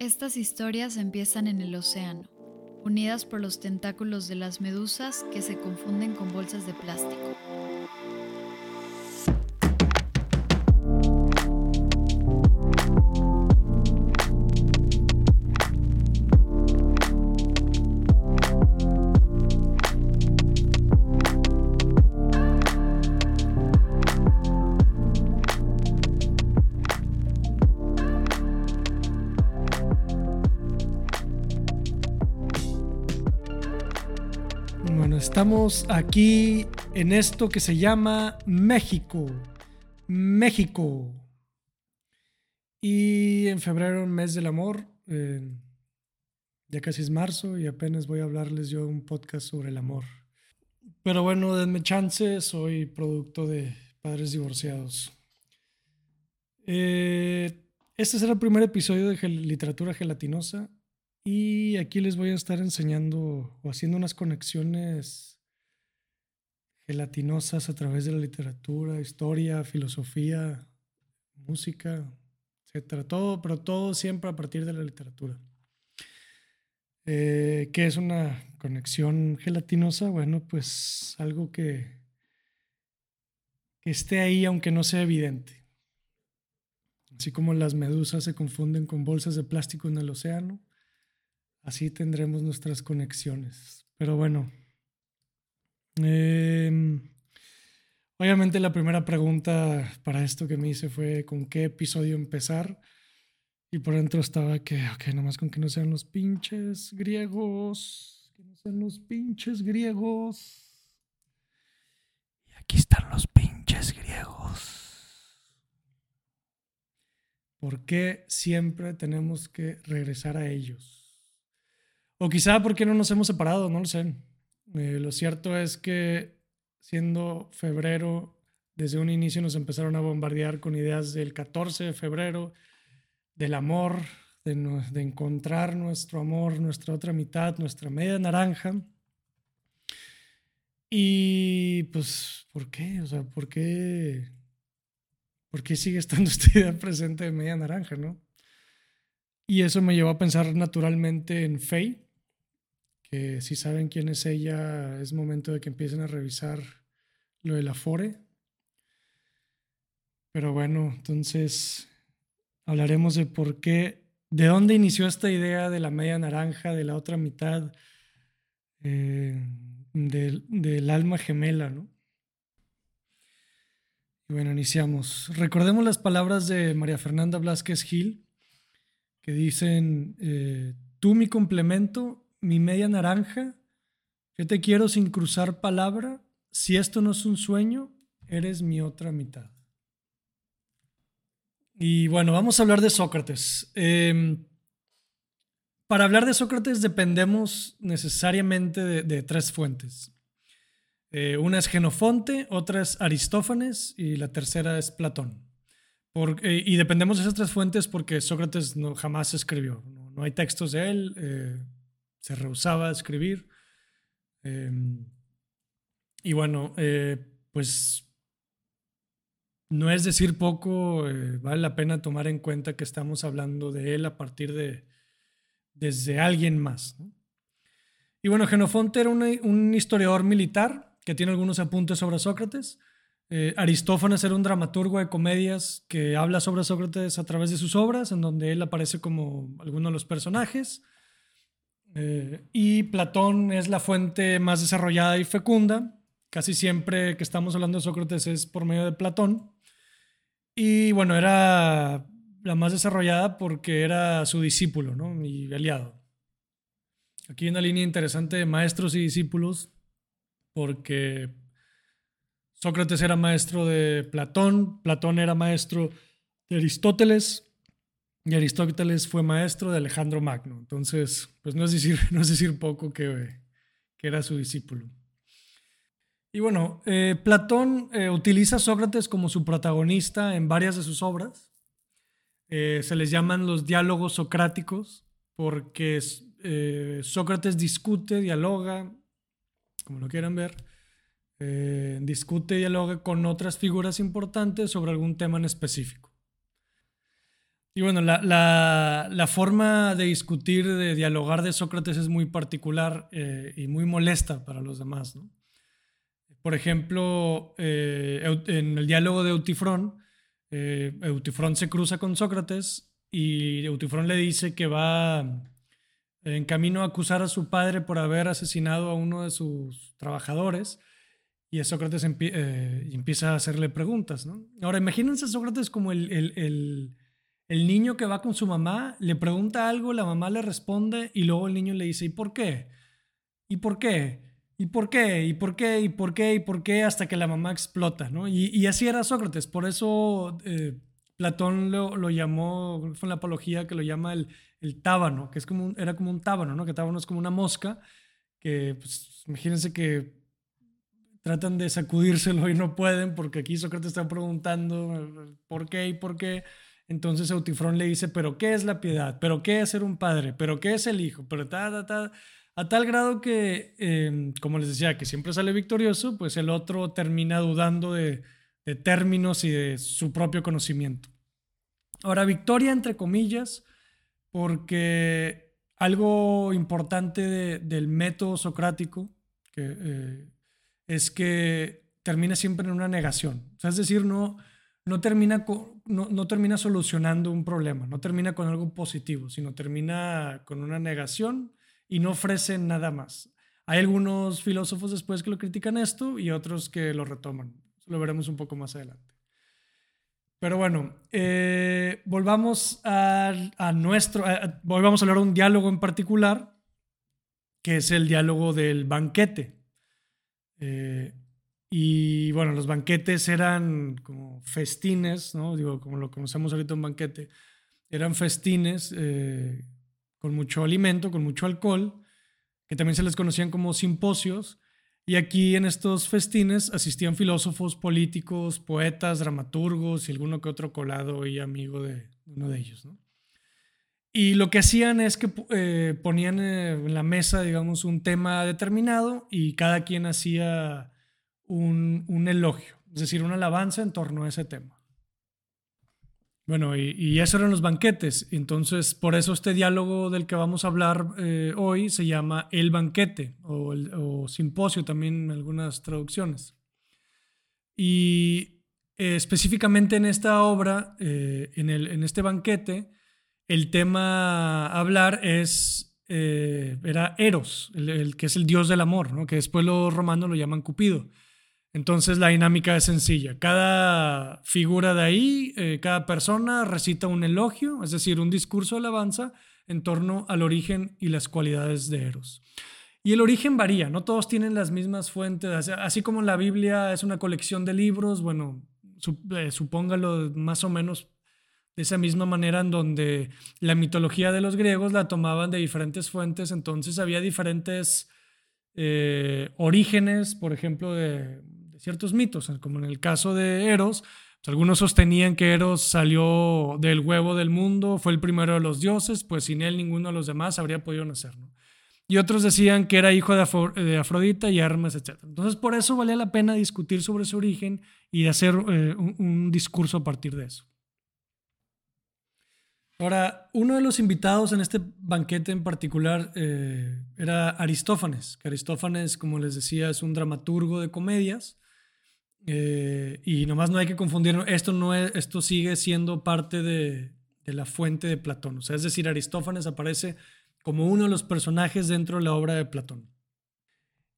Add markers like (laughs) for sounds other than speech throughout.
Estas historias empiezan en el océano, unidas por los tentáculos de las medusas que se confunden con bolsas de plástico. Estamos aquí en esto que se llama México. México. Y en febrero, mes del amor, eh, ya casi es marzo y apenas voy a hablarles yo un podcast sobre el amor. Pero bueno, denme chance, soy producto de padres divorciados. Eh, este será el primer episodio de literatura gelatinosa y aquí les voy a estar enseñando o haciendo unas conexiones gelatinosas a través de la literatura, historia, filosofía, música, etcétera. Todo, pero todo siempre a partir de la literatura. Eh, ¿Qué es una conexión gelatinosa? Bueno, pues algo que, que esté ahí aunque no sea evidente. Así como las medusas se confunden con bolsas de plástico en el océano, así tendremos nuestras conexiones. Pero bueno, em, obviamente la primera pregunta para esto que me hice fue con qué episodio empezar. Y por dentro estaba que, ok, nomás con que no sean los pinches griegos, que no sean los pinches griegos. Y aquí están los pinches griegos. ¿Por qué siempre tenemos que regresar a ellos? O quizá porque no nos hemos separado, no lo sé. Eh, lo cierto es que siendo febrero, desde un inicio nos empezaron a bombardear con ideas del 14 de febrero, del amor, de, no- de encontrar nuestro amor, nuestra otra mitad, nuestra media naranja. Y pues, ¿por qué? O sea, ¿por qué? ¿Por qué sigue estando (laughs) esta idea presente de media naranja, no? Y eso me llevó a pensar naturalmente en Faye, que si saben quién es ella, es momento de que empiecen a revisar lo del Afore. Pero bueno, entonces hablaremos de por qué, de dónde inició esta idea de la media naranja, de la otra mitad, eh, del, del alma gemela, ¿no? Y bueno, iniciamos. Recordemos las palabras de María Fernanda Blasquez Gil, que dicen, eh, tú mi complemento, mi media naranja, yo te quiero sin cruzar palabra, si esto no es un sueño, eres mi otra mitad. Y bueno, vamos a hablar de Sócrates. Em, para hablar de Sócrates dependemos necesariamente de, tres fuentes. Eh, una es Genofonte, otra es Aristófanes y la tercera es Platón. Eh, y dependemos de esas tres fuentes porque Sócrates no, jamás escribió. No, no hay textos de él, eh, se rehusaba a escribir. Eh, y bueno, eh, pues no es decir poco, eh, vale la pena tomar en cuenta que estamos hablando de él a partir de desde alguien más. Y bueno, Genofonte era un historiador militar que tiene algunos apuntes sobre Sócrates. Eh, Aristófanes era un dramaturgo de comedias que habla sobre Sócrates a través de sus obras, en donde él aparece como alguno de los personajes. Eh, y Platón es la fuente más desarrollada y fecunda. Casi siempre que estamos hablando de Sócrates es por medio de Platón. Y bueno, era la más desarrollada porque era su discípulo ¿no? y aliado. Aquí hay una línea interesante de maestros y discípulos porque Sócrates era maestro de Platón, Platón era maestro de Aristóteles y Aristóteles fue maestro de Alejandro Magno. Entonces, pues no es decir, (laughs) no es decir poco que, que era su discípulo. Y bueno, eh, Platón eh, utiliza a Sócrates como su protagonista en varias de sus obras. Eh, se les llaman los diálogos socráticos porque Sócrates discute, dialoga, como lo quieran ver, discute dialoga con otras figuras importantes sobre algún tema en específico. Y bueno, la, forma de discutir, de dialogar de Sócrates es muy particular eh, y muy molesta para los demás. Por ejemplo, eh, en el diálogo de Eutifrón, eh, Eutifrón se cruza con Sócrates y Eutifrón le dice que va en camino a acusar a su padre por haber asesinado a uno de sus trabajadores. Y Sócrates empieza a hacerle preguntas. Ahora, imagínense a Sócrates como el niño que va con su mamá le pregunta algo, la mamá le responde y luego el niño le dice, ¿y por qué? ¿Y por qué? ¿Y por qué? ¿Y por qué? ¿Y por qué? ¿Y por qué? Hasta que la mamá explota, ¿no? Y, así era Sócrates. Por eso eh, Platón lo, llamó, fue en la apología que lo llama el, el tábano, que es como era como un tábano, ¿no? Que tábano es como una mosca, que pues, imagínense que tratan de sacudírselo y no pueden porque aquí Sócrates está preguntando por qué y por qué. Entonces Eutifrón le dice, pero ¿qué es la piedad? ¿Pero qué es ser un padre? ¿Pero qué es el hijo? Pero ta, ta, A tal grado que, em, como les decía, que siempre sale victorioso, pues el otro termina dudando de, términos y de su propio conocimiento. Ahora, victoria entre comillas, porque algo importante del método socrático eh, es que termina siempre en una negación. es decir, no, no termina, no, termina solucionando un problema, no termina con algo positivo, sino termina con una negación y no ofrece nada más. Hay algunos filósofos después que lo critican esto y otros que lo retoman. Lo veremos un poco más adelante. Pero bueno, eh, volvamos a, nuestro, volvamos a hablar de un diálogo en particular, que es el diálogo del banquete. Eh, y bueno, los banquetes eran como festines, ¿no? Digo, como lo conocemos ahorita un banquete. Eran festines eh, con mucho alimento, con mucho alcohol, que también se les conocían como simposios. Y aquí en estos festines asistían filósofos, políticos, poetas, dramaturgos y alguno que otro colado y amigo de uno de ellos, ¿no? Y lo que hacían es que eh, ponían eh, en la mesa, digamos, un tema determinado y cada quien hacía un, elogio, es decir, una alabanza en torno a ese tema. Bueno, y, eso eran los banquetes. Entonces, por eso este diálogo del que vamos a hablar eh, hoy se llama El banquete o, simposio también en algunas traducciones. Y eh, específicamente en esta obra, eh, en, el, en, este banquete, el tema a hablar es, era Eros, el, que es el dios del amor, que después los romanos lo llaman Cupido. Entonces la dinámica es sencilla. Cada figura de ahí, eh, cada persona recita un elogio, es decir, un discurso de alabanza en torno al origen y las cualidades de Eros. Y el origen varía, no todos tienen las mismas fuentes, así como la Biblia es una colección de libros, bueno, eh, supóngalo más o menos de esa misma manera en donde la mitología de los griegos la tomaban de diferentes fuentes, entonces había diferentes eh, orígenes, por ejemplo, de, ciertos mitos, como en el caso de Eros. Pues, algunos sostenían que Eros salió del huevo del mundo, fue el primero de los dioses, pues sin él ninguno de los demás habría podido nacer. Y otros decían que era hijo de, Afrodita y Hermes, etc. Entonces por eso valía la pena discutir sobre su origen y hacer eh, un, discurso a partir de eso. Ahora, uno de los invitados en este banquete en particular eh, era Aristófanes, que Aristófanes, como les decía, es un dramaturgo de comedias eh, y nomás no hay que confundir, esto, no es, esto sigue siendo parte de, la fuente de Platón. O sea, es decir, Aristófanes aparece como uno de los personajes dentro de la obra de Platón.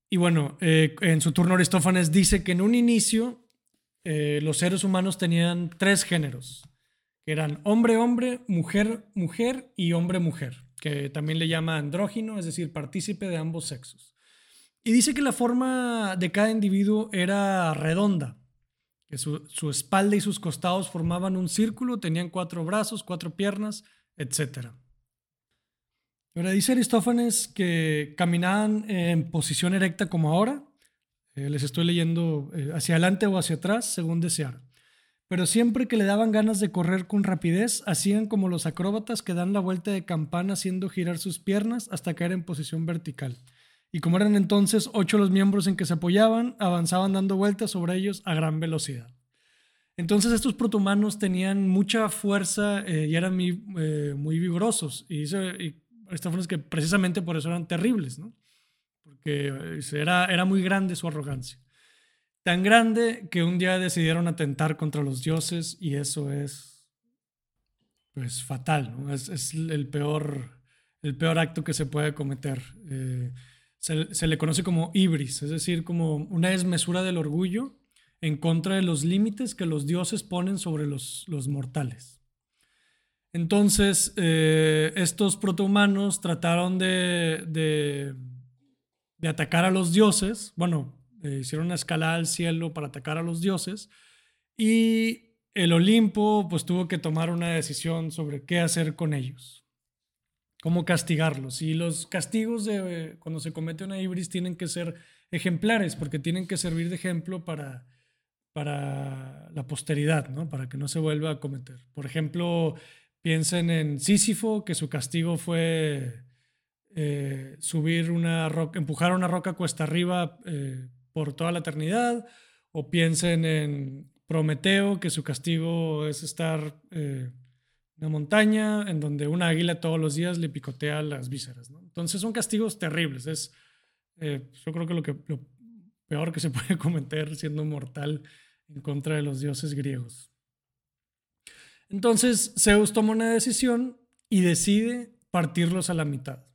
Y bueno, eh, en su turno Aristófanes dice que en un inicio eh, los seres humanos tenían tres géneros, que eran hombre-hombre, mujer-mujer y hombre-mujer, que también le llama andrógino, es decir, partícipe de ambos sexos. Y dice que la forma de cada individuo era redonda, que su, espalda y sus costados formaban un círculo, tenían cuatro brazos, cuatro piernas, etc. Ahora dice Aristófanes que caminaban en posición erecta como ahora, eh, les estoy leyendo eh, hacia adelante o hacia atrás, según desear. Pero siempre que le daban ganas de correr con rapidez, hacían como los acróbatas que dan la vuelta de campana haciendo girar sus piernas hasta caer en posición vertical y como eran entonces ocho los miembros en que se apoyaban, avanzaban dando vueltas sobre ellos a gran velocidad. Entonces estos protohumanos tenían mucha fuerza eh, y eran muy, eh, muy vigorosos. Y, y es que precisamente por eso eran terribles, ¿no? Porque eh, era, era muy grande su arrogancia. Tan grande que un día decidieron atentar contra los dioses y eso es pues fatal, ¿no? Es, es el, peor, el peor acto que se puede cometer. Se, le conoce como ibris, es decir, como una desmesura del orgullo en contra de los límites que los dioses ponen sobre los, los mortales. Entonces, eh, estos protohumanos trataron de, de, atacar a los dioses, bueno, eh, hicieron una escalada al cielo para atacar a los dioses, y el Olimpo pues tuvo que tomar una decisión sobre qué hacer con ellos, cómo castigarlos. Y los castigos de cuando se comete una ibris tienen que ser ejemplares, porque tienen que servir de ejemplo para para la posteridad, ¿no? Para que no se vuelva a cometer. Por ejemplo, piensen en Sísifo, que su castigo fue eh, subir una roca, empujar una roca cuesta arriba eh, por toda la eternidad, o piensen en Prometeo, que su castigo es estar en una montaña en donde una águila todos los días le picotea las vísceras. Entonces son castigos terribles. Es, eh, yo creo que lo que peor que se (laughs) puede cometer siendo mortal en contra de los dioses griegos. Entonces Zeus toma una decisión y decide partirlos a la mitad.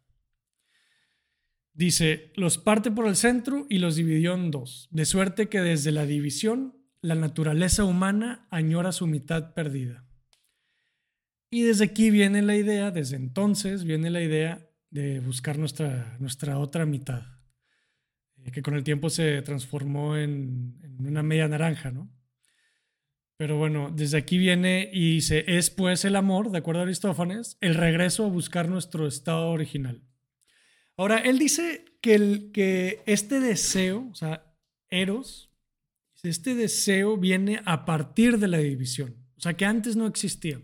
Dice, los parte por el centro y los dividió en dos, de suerte que desde la división la naturaleza humana añora su mitad perdida. Y desde aquí viene la idea, desde entonces viene la idea de buscar nuestra, nuestra otra mitad. Eh, que con el tiempo se transformó en, una media naranja, ¿no? Pero bueno, desde aquí viene y dice, es pues el amor, de acuerdo a Aristófanes, el regreso a buscar nuestro estado original. Ahora, él dice que, el, que este deseo, o sea, Eros, este deseo viene a partir de la división, o sea, que antes no existía.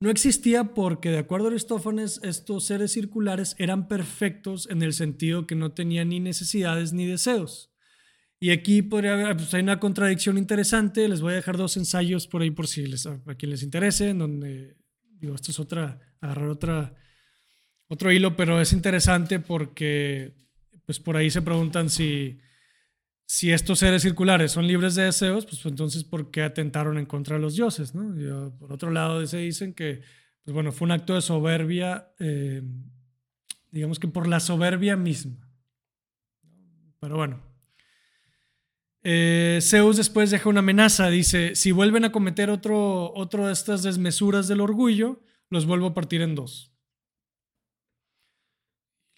No existía porque, de acuerdo a Aristófanes, estos seres circulares eran perfectos en el sentido que no tenían ni necesidades ni deseos. Y aquí podría haber, pues hay una contradicción interesante. Les voy a dejar dos ensayos por ahí por si les, a, quien les interese, en donde, digo, esto es otra, agarrar otra, otro hilo, pero es interesante porque, pues por ahí se preguntan si si estos seres circulares son libres de deseos, pues, entonces ¿por qué atentaron en contra de los dioses? ¿no? por otro lado, se dicen que, pues bueno, fue un acto de soberbia, eh, digamos que por la soberbia misma. Pero bueno. Eh, Zeus después deja una amenaza, dice, si vuelven a cometer otro, otro de estas desmesuras del orgullo, los vuelvo a partir en dos.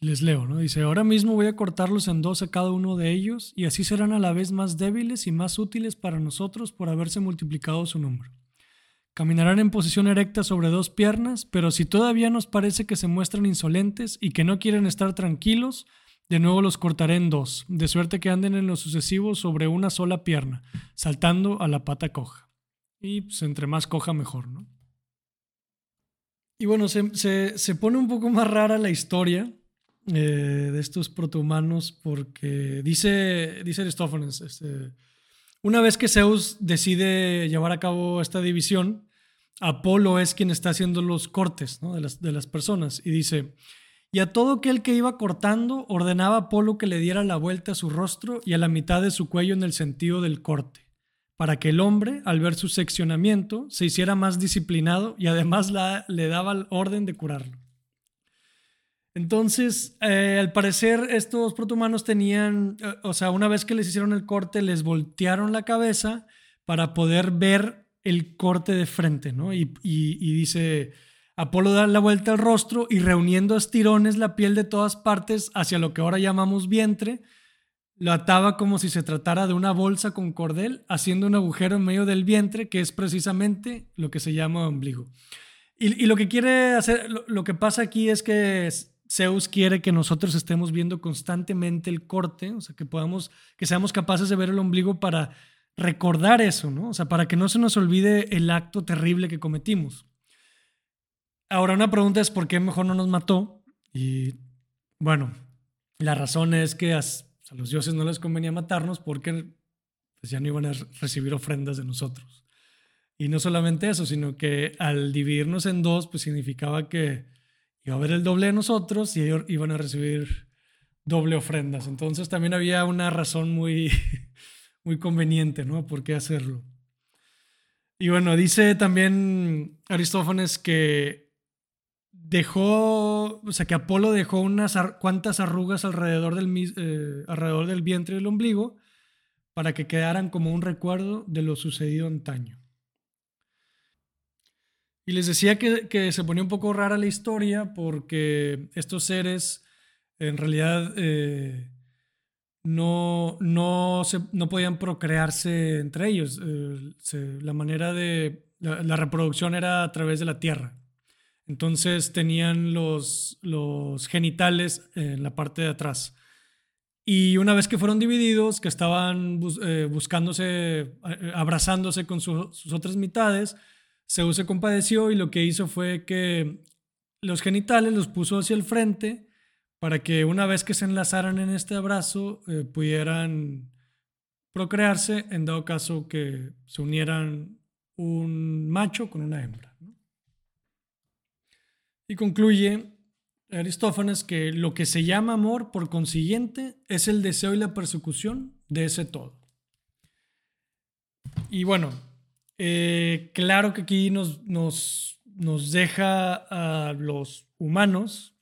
Les leo, ¿no? Dice, ahora mismo voy a cortarlos en dos a cada uno de ellos y así serán a la vez más débiles y más útiles para nosotros por haberse multiplicado su número. Caminarán en posición erecta sobre dos piernas, pero si todavía nos parece que se muestran insolentes y que no quieren estar tranquilos, de nuevo los cortaré en dos, de suerte que anden en lo sucesivo sobre una sola pierna, saltando a la pata coja. Y pues entre más coja mejor, ¿no? Y bueno, se, se, se pone un poco más rara la historia eh, de estos protohumanos porque dice, dice Aristófanes, este, una vez que Zeus decide llevar a cabo esta división, Apolo es quien está haciendo los cortes de, las, de las personas y dice, y a todo aquel que iba cortando ordenaba a Apolo que le diera la vuelta a su rostro y a la mitad de su cuello en el sentido del corte, para que el hombre, al ver su seccionamiento, se hiciera más disciplinado y además la, le daba orden de curarlo. Entonces, eh, al parecer, estos protohumanos tenían, eh, o sea, una vez que les hicieron el corte, les voltearon la cabeza para poder ver el corte de frente, ¿no? Y, dice, Apolo da la vuelta al rostro y reuniendo estirones la piel de todas partes hacia lo que ahora llamamos vientre, lo ataba como si se tratara de una bolsa con cordel, haciendo un agujero en medio del vientre, que es precisamente lo que se llama ombligo. Y, lo que quiere hacer, lo que pasa aquí es que Zeus quiere que nosotros estemos viendo constantemente el corte, o sea, que podamos, que seamos capaces de ver el ombligo para recordar eso, ¿no? O sea, para que no se nos olvide el acto terrible que cometimos. Ahora, una pregunta es por qué mejor no nos mató. Y bueno, la razón es que a, los dioses no les convenía matarnos porque pues ya no iban a recibir ofrendas de nosotros. Y no solamente eso, sino que al dividirnos en dos, pues significaba que iba a haber el doble de nosotros y ellos iban a recibir doble ofrendas. Entonces también había una razón muy, (laughs) muy conveniente, ¿no? ¿Por qué hacerlo? Y bueno, dice también Aristófanes que dejó, o sea, que Apolo dejó unas cuantas arrugas alrededor del, eh, alrededor del vientre y del ombligo para que quedaran como un recuerdo de lo sucedido antaño. Y les decía que, se ponía un poco rara la historia porque estos seres en realidad eh, no, no, no podían procrearse entre ellos. Eh, la manera de... La, reproducción era a través de la tierra. Entonces tenían los, los genitales en la parte de atrás. Y una vez que fueron divididos, que estaban eh, buscándose, abrazándose con sus otras mitades, Zeus se compadeció y lo que hizo fue que los genitales los puso hacia el frente para que una vez que se enlazaran en este abrazo eh, pudieran procrearse en dado caso que se unieran un macho con una hembra. Y concluye Aristófanes que lo que se llama amor, por consiguiente, es el deseo y la persecución de ese todo. Y bueno, eh, claro que aquí nos, nos, nos deja a los humanos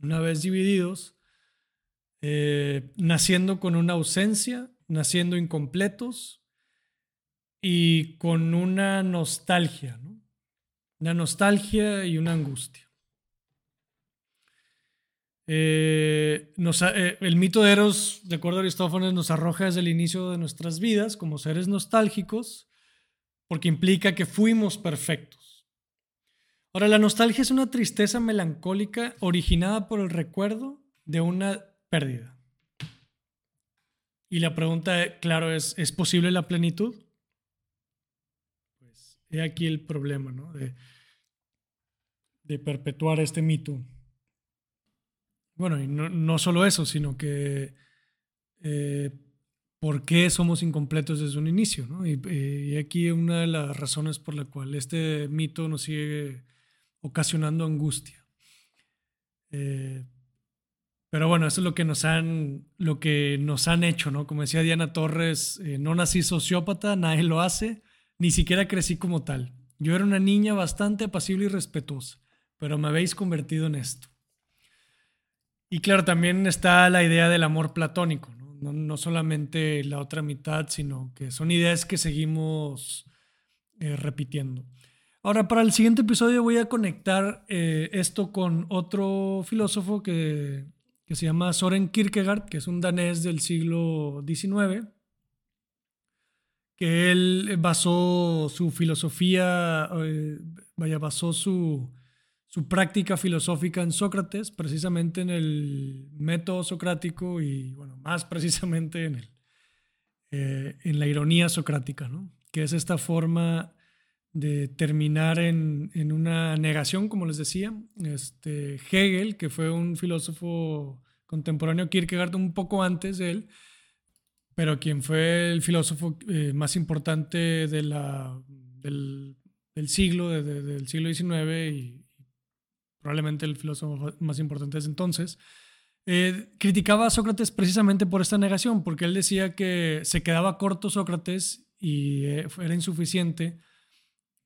una vez divididos, eh, naciendo con una ausencia, naciendo incompletos y con una nostalgia, una nostalgia y una angustia. Eh, el mito de Eros, de acuerdo a Aristófanes, nos arroja desde el inicio de nuestras vidas como seres nostálgicos, porque implica que fuimos perfectos. Ahora, la nostalgia es una tristeza melancólica originada por el recuerdo de una pérdida. Y la pregunta, claro, es, ¿es posible la plenitud? Pues he aquí el problema, ¿no? De, perpetuar este mito. Bueno, y no, solo eso, sino que eh, por qué somos incompletos desde un inicio, ¿no? Y, eh, y aquí una de las razones por la cual este mito nos sigue ocasionando angustia. Eh, pero bueno, eso es lo que nos han, lo que nos han hecho, ¿no? Como decía Diana Torres, eh, no nací sociópata, nadie lo hace, ni siquiera crecí como tal. Yo era una niña bastante apacible y respetuosa, pero me habéis convertido en esto. Y claro, también está la idea del amor platónico, ¿no? No, solamente la otra mitad, sino que son ideas que seguimos eh, repitiendo. Ahora, para el siguiente episodio voy a conectar eh, esto con otro filósofo que, se llama Soren Kierkegaard, que es un danés del siglo XIX, que él basó su filosofía, eh, vaya, basó su, práctica filosófica en Sócrates, precisamente en el método socrático y, bueno, más (laughs) precisamente en, el, eh, en la ironía socrática, ¿no? que es esta forma de terminar en, una negación, como les decía. Este, Hegel, que fue un filósofo contemporáneo, Kierkegaard un poco antes de él, pero quien fue el filósofo eh, más importante de la, del, siglo, del siglo XIX y probablemente el filósofo más importante desde entonces, eh, criticaba a Sócrates precisamente por esta negación, porque él decía que se quedaba corto Sócrates y eh, era insuficiente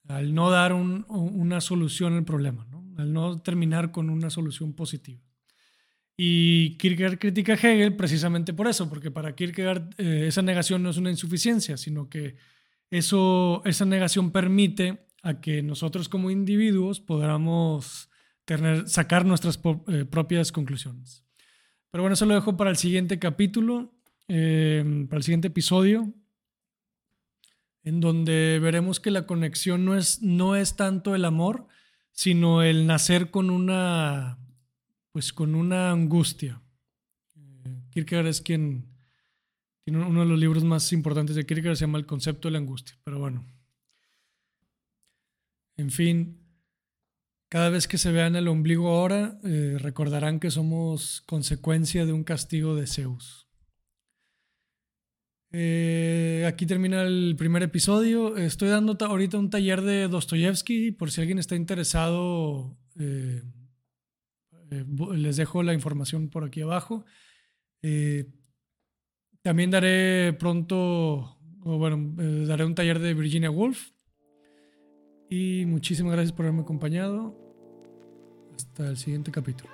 al no dar una solución al problema, al no terminar con una solución positiva. Y Kierkegaard critica a Hegel precisamente por eso, porque para Kierkegaard eh, esa negación no es una insuficiencia, sino que eso, esa negación permite a que nosotros como individuos podamos tener, sacar nuestras eh, propias conclusiones. Pero bueno, eso lo dejo para el siguiente capítulo, eh, para el siguiente episodio en donde veremos que la conexión no es, no es tanto el amor, sino el nacer con una, pues con una angustia. Eh, Kierkegaard es quien tiene uno de los libros más importantes de Kierkegaard, se llama El concepto de la angustia, pero bueno. En fin, cada vez que se vean el ombligo ahora, eh, recordarán que somos consecuencia de un castigo de Zeus. Eh, aquí termina el primer episodio. Estoy dando ahorita un taller de Dostoyevsky por si alguien está interesado. Eh, les dejo la información por aquí abajo. también daré pronto, o bueno, daré un taller de Virginia Woolf. Y muchísimas gracias por haberme acompañado. Hasta el siguiente capítulo.